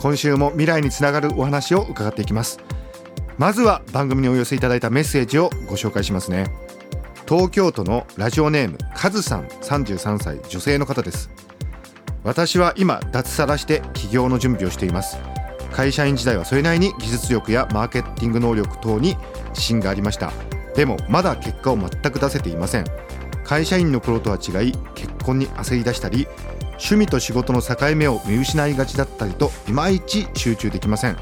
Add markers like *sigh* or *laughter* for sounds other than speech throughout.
今週も未来につながるお話を伺っていきます。まずは番組にお寄せいただいたメッセージをご紹介しますね。東京都のラジオネームカズさん33歳女性の方です。私は今脱サラして起業の準備をしています。会社員時代はそれなりに技術力やマーケティング能力等に自信がありました。でもまだ結果を全く出せていません。会社員の頃とは違い結婚に焦り出したり趣味と仕事の境目を見失いがちだったりといまいち集中できません。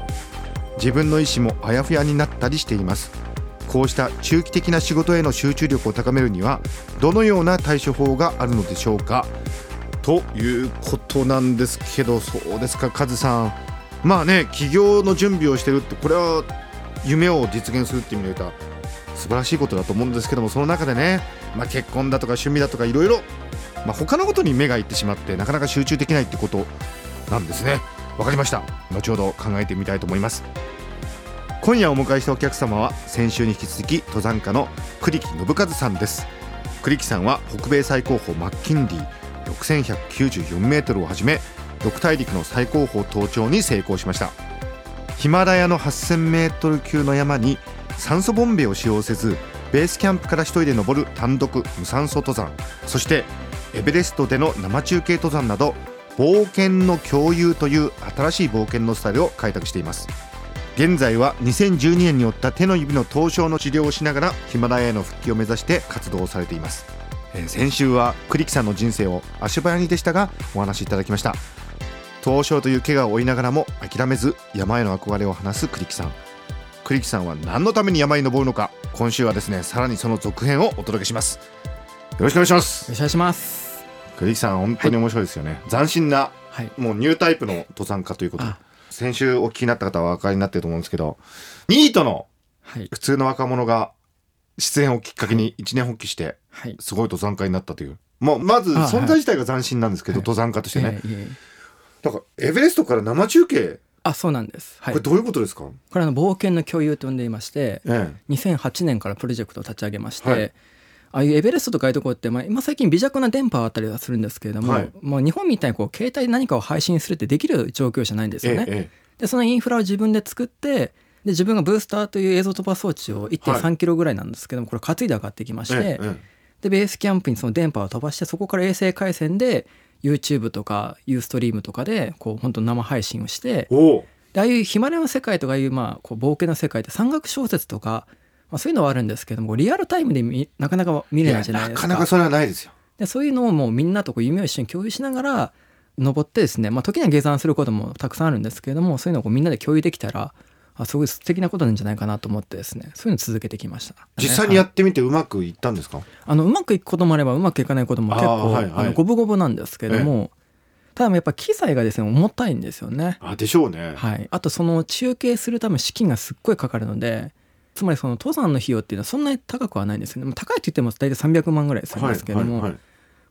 自分の意思もあやふやになったりしています。こうした中期的な仕事への集中力を高めるにはどのような対処法があるのでしょうか？ということなんですけどそうですかカズさん。まあね起業の準備をしてるってこれは夢を実現するっていう意味で言うと素晴らしいことだと思うんですけどもその中でね、まあ、結婚だとか趣味だとかいろいろまあ、他のことに目がいってしまってなかなか集中できないってことなんですね。わかりました。後ほど考えてみたいと思います。今夜お迎えしたお客様は先週に引き続き登山家の栗木信和さんです。栗木さんは北米最高峰マッキンリー6194メートルをはじめ6大陸の最高峰登頂に成功しました。ヒマラヤの8000メートル級の山に酸素ボンベを使用せずベースキャンプから一人で登る単独無酸素登山。そしてエベレストでの生中継登山など冒険の共有という新しい冒険のスタイルを開拓しています。現在は2012年に負った手の指の凍傷の治療をしながらヒマラヤへの復帰を目指して活動をされています、え、先週は栗木さんの人生を足早にでしたがお話しいただきました。凍傷という怪我を負いながらも諦めず山への憧れを話す栗木さん。栗木さんは何のために山に登るのか今週はですねさらにその続編をお届けします。よろしくお願いします。よろしくお願いします。栗木さん本当に面白いですよね、はい、斬新な、はい、もうニュータイプの登山家ということ。先週お聞きになった方はお分かりになってると思うんですけどニートの普通の若者が出演をきっかけに一年発起してすごい登山家になったという、もうまず存在自体が斬新なんですけど、登山家としてね、だからエベレストから生中継。あそうなんです、はい、これどういうことですか？これあの冒険の共有と呼んでいまして、ええ、2008年からプロジェクトを立ち上げまして、はいああいうエベレストとかいうところって、まあ、今最近微弱な電波はあったりはするんですけれども、はい、もう日本みたいにこう携帯で何かを配信するってできる状況じゃないんですよね。ええ、でそのインフラを自分で作ってで自分がブースターという映像飛ば装置を1.3キロぐらいなんですけども、これ担いで上がってきまして、でベースキャンプにその電波を飛ばしてそこから衛星回線で YouTube とかユーストリームとかでこう本当生配信をしてでああいうヒマラヤの世界とかいうまあこう冒険の世界って山岳小説とかまあ、そういうのはあるんですけどもリアルタイムでなかなか見れないじゃないですか。なかなかそれはないですよ。でそういうのをもうみんなとこう夢を一緒に共有しながら登ってですね、まあ、時には下山することもたくさんあるんですけれどもそういうのをこうみんなで共有できたらあすごい素敵なことなんじゃないかなと思ってですねそういうの続けてきました、実際にやってみてうまくいったんですか？あのうまくいくこともあればうまくいかないことも結構あ、はいはい、あの五分五分なんですけども、ただやっぱ機材がですね重たいんですよね。あでしょうね。はい。あとその中継するため資金がすっごいかかるのでつまりその登山の費用っていうのはそんなに高くはないんですよね高いって言っても大体300万ぐらいするんですけども、はいはいはい、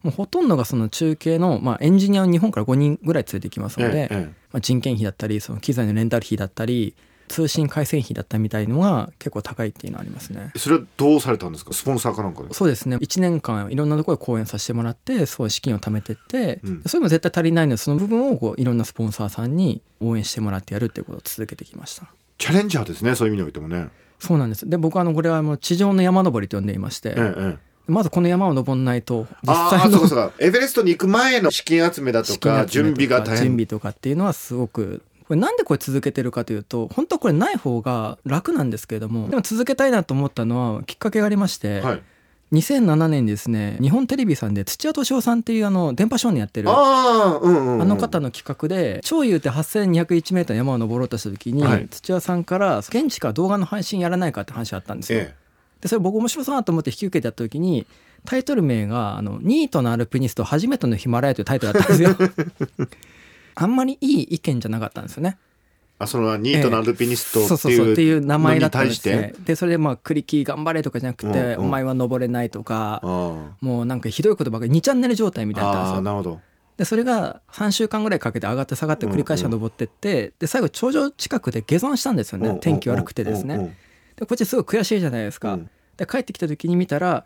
もうほとんどがその中継の、まあ、エンジニアを日本から5人ぐらい連れてきますので、ええ、まあ、人件費だったりその機材のレンタル費だったり通信回線費だったみたいのが結構高いっていうのはありますね。それはどうされたんですか？スポンサーかなんかで？そうですね。1年間いろんなところで講演させてもらってそう資金を貯めてって、うん、それも絶対足りないのでその部分をこういろんなスポンサーさんに応援してもらってやるっていうことを続けてきました。チャレンジャーですねそういう意味においてもねそうなんです。で僕はあのこれはもう地上の山登りと呼んでいまして、ええ、まずこの山を登んないと実際のそうエベレストに行く前の資金集めだとか準備が大変。準備とかっていうのはすごくこれなんでこれ続けてるかというと本当はこれない方が楽なんですけれどもでも続けたいなと思ったのはきっかけがありまして、はい2007年にですね日本テレビさんで土屋敏夫さんっていうあの電波少年やってるあ,、うんうん、あの方の企画で超優って8201メートル山を登ろうとした時に、はい、土屋さんから現地から動画の配信やらないかって話があったんですよ。ええ、でそれ僕面白そうなと思って引き受けてやった時にタイトル名があの「ニートのアルピニスト初めてのヒマラヤ」というタイトルだったんですよ。*laughs* あんまりいい意見じゃなかったんですよね。あそのニートなアルピニストっていう名前だったんですね。でそれでまあ「クリキー頑張れ」とかじゃなくて「うんうん。お前は登れない」とかあもうなんかひどいことばかり2チャンネル状態みたいになったんですよ。あーなるほど。でそれが3週間ぐらいかけて上がって下がって繰り返し登ってって、で最後頂上近くで下山したんですよね、天気悪くてですね。でこっちすごい悔しいじゃないですか。うん。で帰ってきた時に見たら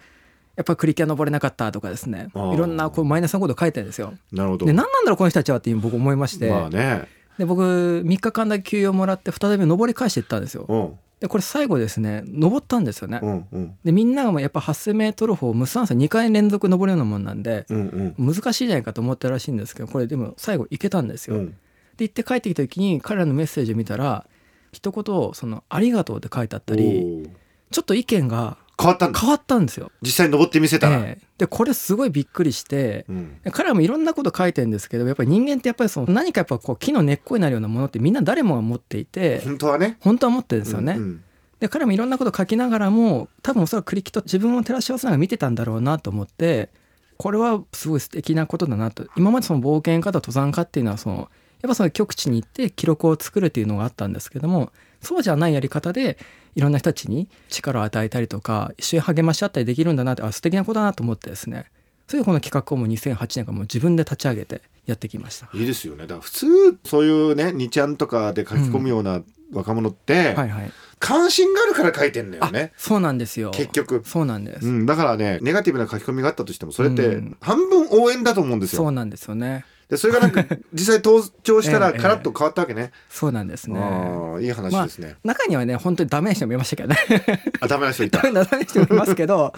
やっぱクリキュア登れなかったとかですね。いろんなこうマイナスなこと書いてるんですよ。なるほど。で何なんだろうこの人たちはって僕思いまして、まあねで僕3日間だけ休養もらって再び登り返していったんですよ。うんでこれ最後ですね登ったんですよね。うんうんでみんながもうやっぱ 8,000m 歩を無酸素2回連続登るようなもんなんでうんうん難しいじゃないかと思ったらしいんですけどこれでも最後行けたんですよ。うんで行って帰ってきた時に彼らのメッセージを見たら一言その「ありがとう」って書いてあったりちょっと意見が変わったんだ変わったんですよ。実際に登ってみせたら、ええ。でこれすごいびっくりしてうん。彼らもいろんなこと書いてるんですけどやっぱり人間ってやっぱりその何かやっぱこう木の根っこになるようなものってみんな誰もが持っていて本当はね。本当は持ってるんですよね。うんうん。で彼もいろんなこと書きながらも多分おそらくクリキと自分を照らし合わせながら見てたんだろうなと思ってこれはすごい素敵なことだなと。今までその冒険家と登山家っていうのはそのやっぱその極地に行って記録を作るっていうのがあったんですけどもそうじゃないやり方でいろんな人たちに力を与えたりとか一緒に励まし合ったりできるんだなってあ素敵なことだなと思ってですねそれでこの企画をもう2008年からもう自分で立ち上げてやってきました。いいですよね。だから普通そういうね2ちゃんとかで書き込むような若者って、はいはい、関心があるから書いてんだよあねそうなんですよ。結局。そうなんです、うん、だからねネガティブな書き込みがあったとしてもそれってうん。半分応援だと思うんですよ、そうなんですよねでそれがなんか *laughs* 実際登場したらええカラッと変わったわけね、*laughs* そうなんですね。ああいい話ですね、中にはね本当にダメな人もいましたけどね。*laughs* あダメな人いた。ダメな人もいますけど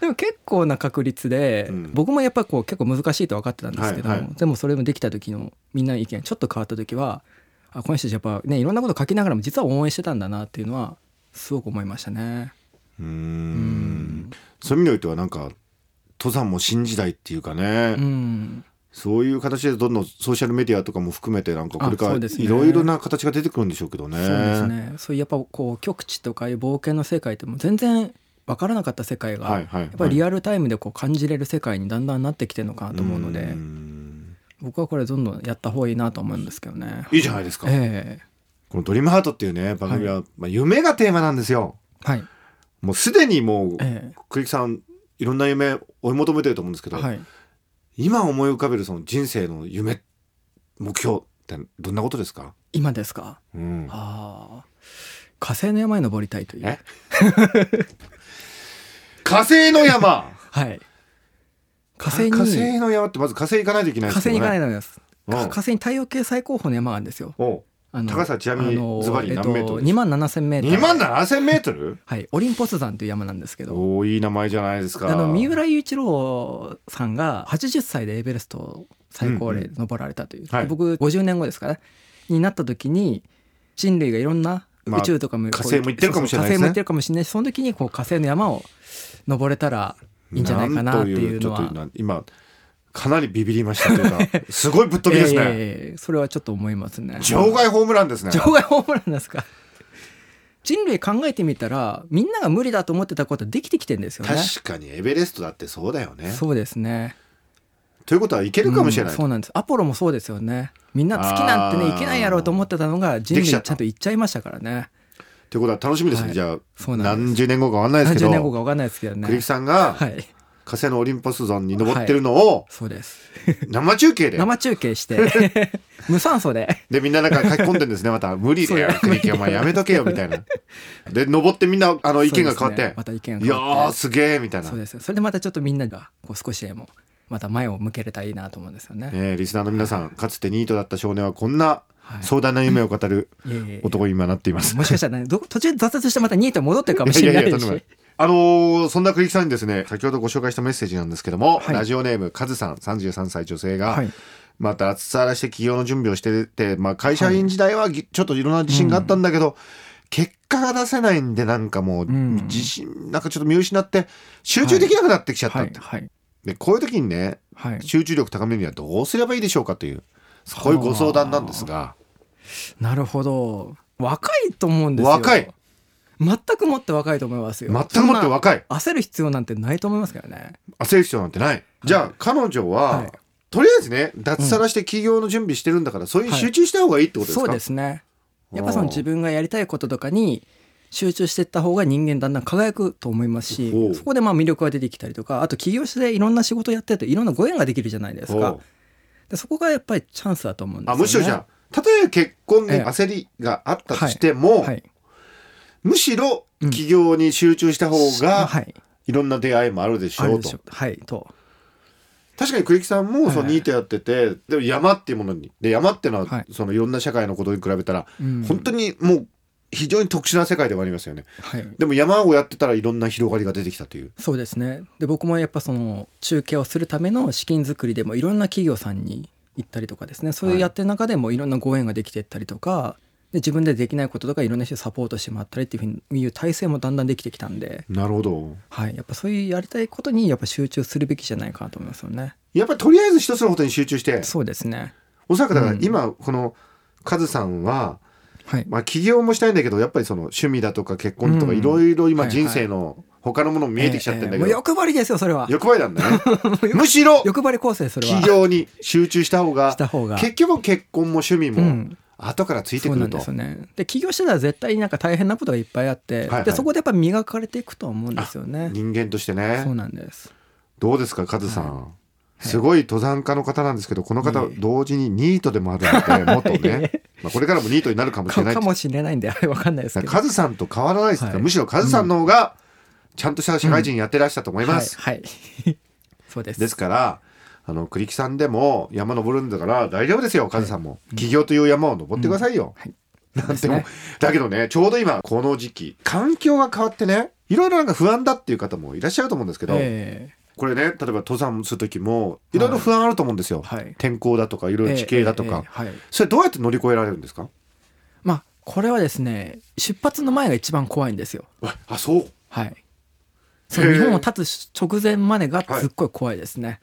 でも結構な確率で、うん。僕もやっぱこう結構難しいと分かってたんですけども、はいはい。でもそれもできた時のみんなの意見ちょっと変わった時はあこの人たちやっぱねいろんなこと書きながらも実は応援してたんだなっていうのはすごく思いましたね。うーんうん。そういう意味においてはなんか登山も新時代っていうかね、うんそういう形でどんどんソーシャルメディアとかも含めてなんかこれからいろいろな形が出てくるんでしょうけどね。そうですねそうやっぱこう極地とかいう冒険の世界ってもう全然分からなかった世界が、やっぱりリアルタイムでこう感じれる世界にだんだんなってきてるのかなと思うので。ん僕はこれどんどんやった方がいいなと思うんですけどね。いいじゃないですか。えこのドリームハートっていうね番組は、まあ、夢がテーマなんですよ。えはい。もうすでにもう、え栗木さんいろんな夢追い求めてると思うんですけど、えはい。今思い浮かべるその人生の夢目標ってどんなことですか、今ですか？うん、ああ。火星の山に登りたいという。え？*laughs* 火星の山？はい。火星に火星の山ってまず火星行かないといけない火星に行かないいとダメです。うん火星に太陽系最高峰の山があるんですよ。高さちなみにズバリ何メートルです2万7千メートル。2万7千メートル？*laughs* はい。オリンポス山という山なんですけど。おおいい名前じゃないですか。あの三浦雄一郎さんが80歳でエベレストを最高齢で登られたという、はい。僕50年後ですかね。になった時に人類がいろんなまあ宇宙とかも、火星も行ってるかもしれないね。火星も行ってるかもしれないしその時にこう火星の山を登れたらいいんじゃないかなっていうのは。なんとちょっと今かなりビビりましたというかすごいぶっ飛びですね、*laughs* ええそれはちょっと思いますね。場外ホームランですね。場外ホームランですか？人類考えてみたらみんなが無理だと思ってたことはできてきてるんですよね。確かにエベレストだってそうだよね。そうですね。ということはいけるかもしれない、うんそうなんです。アポロもそうですよね。みんな月なんてねいけないやろうと思ってたのが人類ちゃんと行っちゃいましたからね。ということは楽しみですね、はい。じゃあ何十年後かわかんないですけ何ど十年後か分かんないですけどね。栗木さんがはい火星のオリンポス山に登ってるのをそうです。生中継で、生中継して。*laughs* 無酸素で。でみんななんか書き込んでるんですね。また。無理だよ。そう。栗木お前やめとけよ。みたいな。で登ってみんなあの意見が変わって、ねまた意見がいや変わって。ーすげえみたいな。そうです。それでまたちょっとみんながこう少しでもまた前を向けれたらいいなと思うんですよね。ね、リスナーの皆さんかつてニートだった少年はこんなはい。壮大な夢を語る男に今なっています。もしかしたらねど途中で挫折してまたニートに戻ってるかもしれないし。とんでもないあのーそんな栗木さんにですね先ほどご紹介したメッセージなんですけども、はい。ラジオネームカズさん33歳女性が、はい。また脱サラして起業の準備をしてて、まあ、会社員時代はぎちょっといろんな自信があったんだけど、結果が出せないんでなんかもううん。自信なんかちょっと見失って集中できなくなってきちゃったって、はい。はい。でこういう時にねはい。集中力高めるにはどうすればいいでしょうかというそういうご相談なんですが。なるほど。若いと思うんですよ。若い全くもって若いと思いますよ。全くもって若い。な焦る必要なんてないと思いますけどね。焦る必要なんてない。じゃあ彼女は、はい。とりあえずね脱サラして起業の準備してるんだから、そういう集中した方がいいってことですか、そうですね。やっぱその自分がやりたいこととかに集中していった方が人間だんだん輝くと思いますしそこでまあ魅力が出てきたりとかあと起業していろんな仕事やってるといろんなご縁ができるじゃないですか。でそこがやっぱりチャンスだと思うんですよ、ね、あむしろじゃあ例えば結婚に焦りがあったとしても、はい。はい、むしろ起業に集中した方が、はい、いろんな出会いもあるでしょうと。はいと。確かに栗木さんもそのニートやってて、はい、でも山っていうものにで山っていうのは、そのいろんな社会のことに比べたら、うん、本当にもう非常に特殊な世界ではありますよね、はい、でも山をやってたらいろんな広がりが出てきたという。そうですね。で僕もやっぱその中継をするための資金作りでもいろんな企業さんに行ったりとかですね。そういうやってる中でもいろんなご縁ができていったりとか、で自分でできないこととかいろんな人サポートしてもらったりっていうふうにいう体制もだんだんできてきたんで。なるほど、はい、やっぱそういうやりたいことにやっぱ集中するべきじゃないかなと思いますよね。やっぱりとりあえず一つのことに集中して。そうですね。おそらくだから今このカズさんは、はい、まあ起業もしたいんだけどやっぱりその趣味だとか結婚とかいろいろ今人生の他のものも見えてきちゃってんだけど、えーえー、欲張りですよそれは。欲張りなんだね。*laughs* むしろ欲張り構成それは。起業に集中した方が結局結婚も趣味も、うん後からついてくると。そうなんですよね。で起業してたら絶対になんか大変なことがいっぱいあって、はいはい、でそこでやっぱ磨かれていくと思うんですよね。人間としてね。そうなんです。どうですかカズさん？はいすごい登山家の方なんですけど、この方、同時にニートでもあるので、もっとね、*laughs* まあこれからもニートになるかもしれない。かもしれないんで、わかんないですけど。カズさんと変わらないですはい、むしろカズさんの方が、ちゃんとした社会人やってらっしゃると思います。うん、はい、はい、*laughs* そうです。ですから、あの栗木さんでも山登るんだから大丈夫ですよカズさんも、起業という山を登ってくださいよ、なんても、だけどねちょうど今この時期環境が変わってねいろいろなんか不安だっていう方もいらっしゃると思うんですけど、えー、これね例えば登山する時もいろいろ不安あると思うんですよ、はい、天候だとかいろいろ地形だとか、それどうやって乗り越えられるんですか？まあこれはですね出発の前が一番怖いんですよ。あそう。はい。そう日本を立つ直前までがすっごい怖いですね、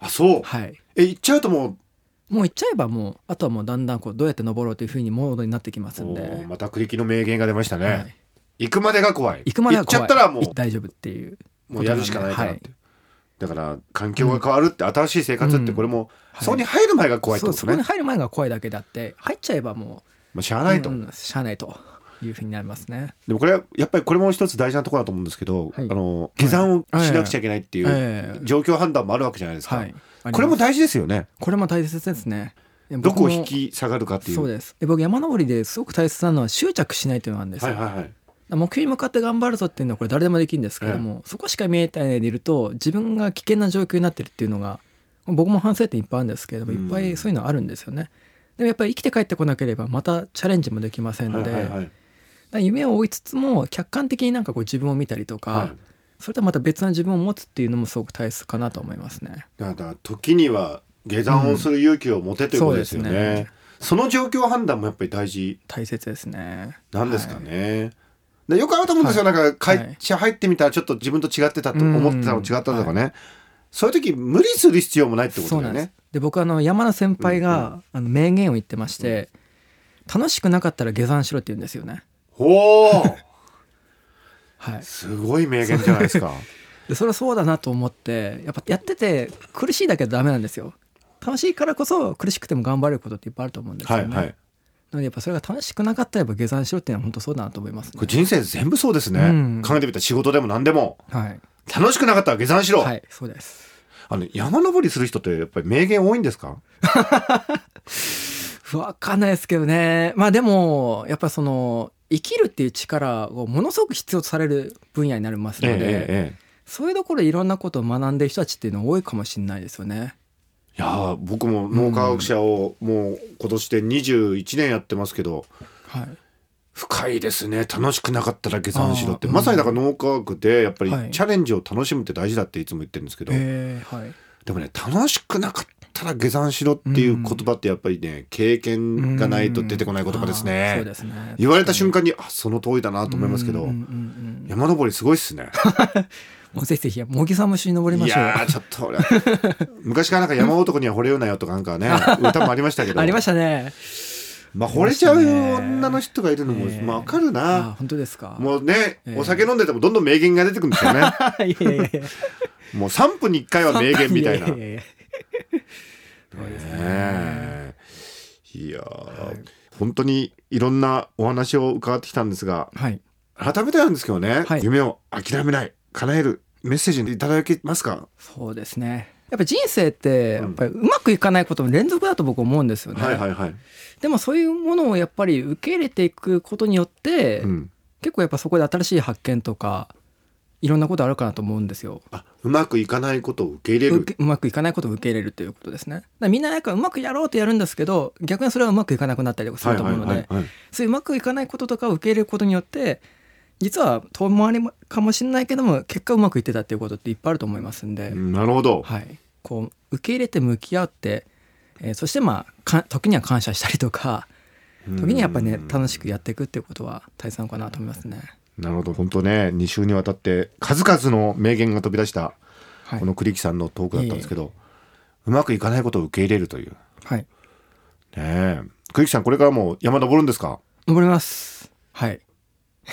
あそう。はい。え行っちゃうともう。もう行っちゃえばもうあとはもうだんだんこうどうやって登ろうというふうにモードになってきますんで。また栗木の名言が出ましたね、はい、行くまでが怖い。行くまでが怖い。行っちゃったらもう。大丈夫っていうもうやるしかないかなって、はい、だから環境が変わるって、新しい生活ってこれも、うん、そこに入る前が怖いってことね、そこに入る前が怖いだけであって入っちゃえばもう、まあ、しゃあないと、うん、しゃあないというふうになりますね。でもこれはやっぱりこれも一つ大事なところだと思うんですけど、はい、あの下山をしなくちゃいけないっていう状況判断もあるわけじゃないですか。はい、これも大事ですよね。これも大切ですね。どこを引き下がるかっていう。そうです。僕山登りですごく大切なのは執着しないというのがあるんですよ。はいはいはい。目標に向かって頑張るぞっていうのはこれ誰でもできるんですけども、そこしか見えたいでいると自分が危険な状況になってるっていうのが僕も反省点いっぱいあるんですけれどもいっぱいそういうのあるんですよね。でもやっぱり生きて帰ってこなければまたチャレンジもできませんので、はいはいはい夢を追いつつも客観的になんかこう自分を見たりとか、はい、それとはまた別な自分を持つっていうのもすごく大切かなと思いますね。だから時には下山をする勇気を持てということですよね。うん、そねその状況判断もやっぱり大事大切ですね。なんですかね。はい、よくあると思うんですよ、はい、なんか会社入ってみたらちょっと自分と違ってたと思ってたの違ったとかね、そういう時無理する必要もないってことだよね。で僕あの山田先輩が、うんうん、あの名言を言ってまして、うん、楽しくなかったら下山しろって言うんですよね。ほうはい、すごい名言じゃないですか。*laughs* でそれはそうだなと思ってやっぱやってて苦しいだけどダメなんですよ。楽しいからこそ苦しくても頑張れることっていっぱいあると思うんですよね、はいはい、なのでやっぱそれが楽しくなかったらやっぱ下山しろっていうのは本当そうだなと思います、ね、これ人生全部そうですね、うん、考えてみたら仕事でも何でも、はい、楽しくなかったら下山しろ。はいそうです。あの山登りする人ってやっぱり名言多いんですか？*laughs* わかんないですけどね。まあでもやっぱその生きるっていう力をものすごく必要とされる分野になりますので、えええ、そういうところでいろんなことを学んでる人たちっていうのは多いかもしれないですよね。いや僕も脳科学者をもう今年で21年やってますけど、はい、深いですね。楽しくなかったら下山しろって、まさにだから脳科学でやっぱりチャレンジを楽しむって大事だっていつも言ってるんですけど、はい、でもね楽しくなかったら下山しろっていう言葉ってやっぱりね経験がないと出てこない言葉ですね。そうですね言われた瞬間にあその通りだなと思いますけど山登りすごいっすね。*laughs* もうぜひぜひ茂木さんも一緒に登りましょう。いやちょっと俺 *laughs* 昔からなんか山男には惚れようなよとかなんかね歌もありましたけど。*laughs* ありましたね。まあ惚れちゃう女の人がいるのも、まあわかるな。本当ですか？もうね、お酒飲んでてもどんどん名言が出てくるんですよね。いやいやいやもう3分に1回は名言みたいな。いやいやいやそうですね。いや、はい、本当にいろんなお話を伺ってきたんですが、はい、改めてなんですけどね、はい、夢を諦めない叶えるメッセージいただけますか？そうですね。やっぱ人生ってやっぱりうまくいかないことの連続だと僕思うんですよね、はいはいはい、でもそういうものをやっぱり受け入れていくことによって、うん、結構やっぱそこで新しい発見とかいろんなことあるかなと思うんですよ。あうまくいかないことを受け入れるうまくいかないことを受け入れるということですね。みんななんかうまくやろうとやるんですけど逆にそれはうまくいかなくなったりとかすると思うのでそういううまくいかないこととかを受け入れることによって実は遠回りかもしれないけども結果うまくいってたっていうことっていっぱいあると思いますんで。なるほど、はい、こう受け入れて向き合って、えー、そしてまあ時には感謝したりとか時にやっぱりね楽しくやっていくっていうことは大切なのかなと思いますね。なるほど。本当ね2週にわたって数々の名言が飛び出したこの栗木さんのトークだったんですけど、はい、うまくいかないことを受け入れるという。はい。ねえ。栗木さんこれからも山登るんですか？登ります。はい。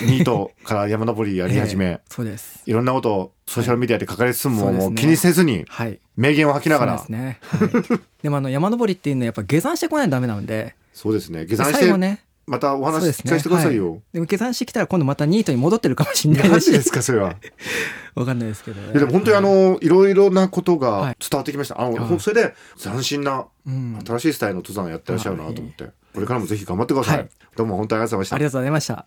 ニートから山登りやり始め、*laughs* えー、そうです。いろんなことをソーシャルメディアで書かれつつもはい、もう気にせずに、はい、名言を吐きながら。そうですね、はい、でもあの山登りっていうのはやっぱ下山してこないとダメなので。そうですね。下山してねまたお話聞かせてくださいよ。でね。はい、でも下山してきたら今度またニートに戻ってるかもしれないマジですかそれは。*laughs* わかんないですけど、ね、でも本当にあの、い。ろいろなことが伝わってきました。あの、それで斬新な新しいスタイルの登山をやってらっしゃるなと思って、これからもぜひ頑張ってください。はい、どうも本当にありがとうございました。ありがとうございました。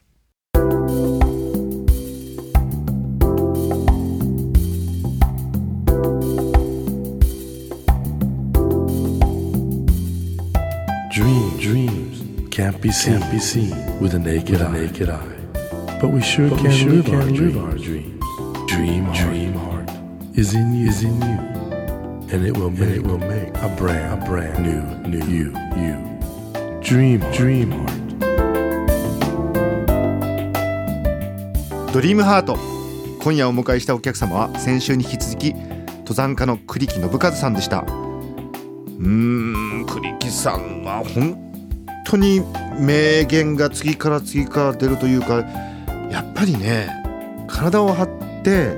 Can't be seen, can't be seen with a naked, with a naked eye. eye. But we sure but can, we sure live, can our live our dreams. Dream, dream heart, heart is in you, is in you, and it will make, it will make a brand, a brand new, new you, you. Dream, dream heart. ドリームハート今夜お迎えしたお客様は先週に引き続き登山家の栗木信和さんでしたうーん栗木さんは本当に名言が次から次から出るというかやっぱりね体を張って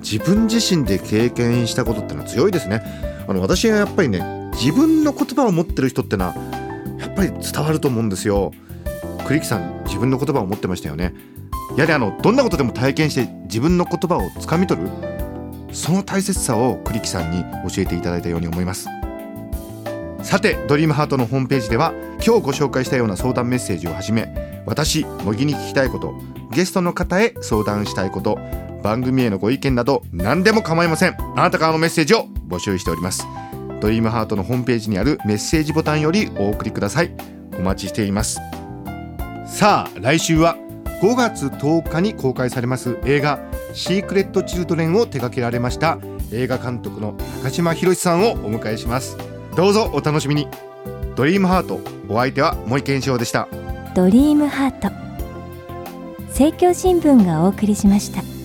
自分自身で経験したことってのは強いですね。あの私はやっぱりね自分の言葉を持ってる人ってのはやっぱり伝わると思うんですよ。栗木さん自分の言葉を持ってましたよね。やはりあのどんなことでも体験して自分の言葉をつかみ取るその大切さを栗木さんに教えていただいたように思います。さてドリームハートのホームページでは今日ご紹介したような相談メッセージをはじめ私茂木に聞きたいことゲストの方へ相談したいこと番組へのご意見など何でも構いません。あなたからのメッセージを募集しております。ドリームハートのホームページにあるメッセージボタンよりお送りください。お待ちしています。さあ来週は5月10日に公開されます映画シークレット・チルドレンを手掛けられました映画監督の高島博さんをお迎えします。どうぞお楽しみに。ドリームハートお相手は森健翔でした。ドリームハート。政教新聞がお送りしました。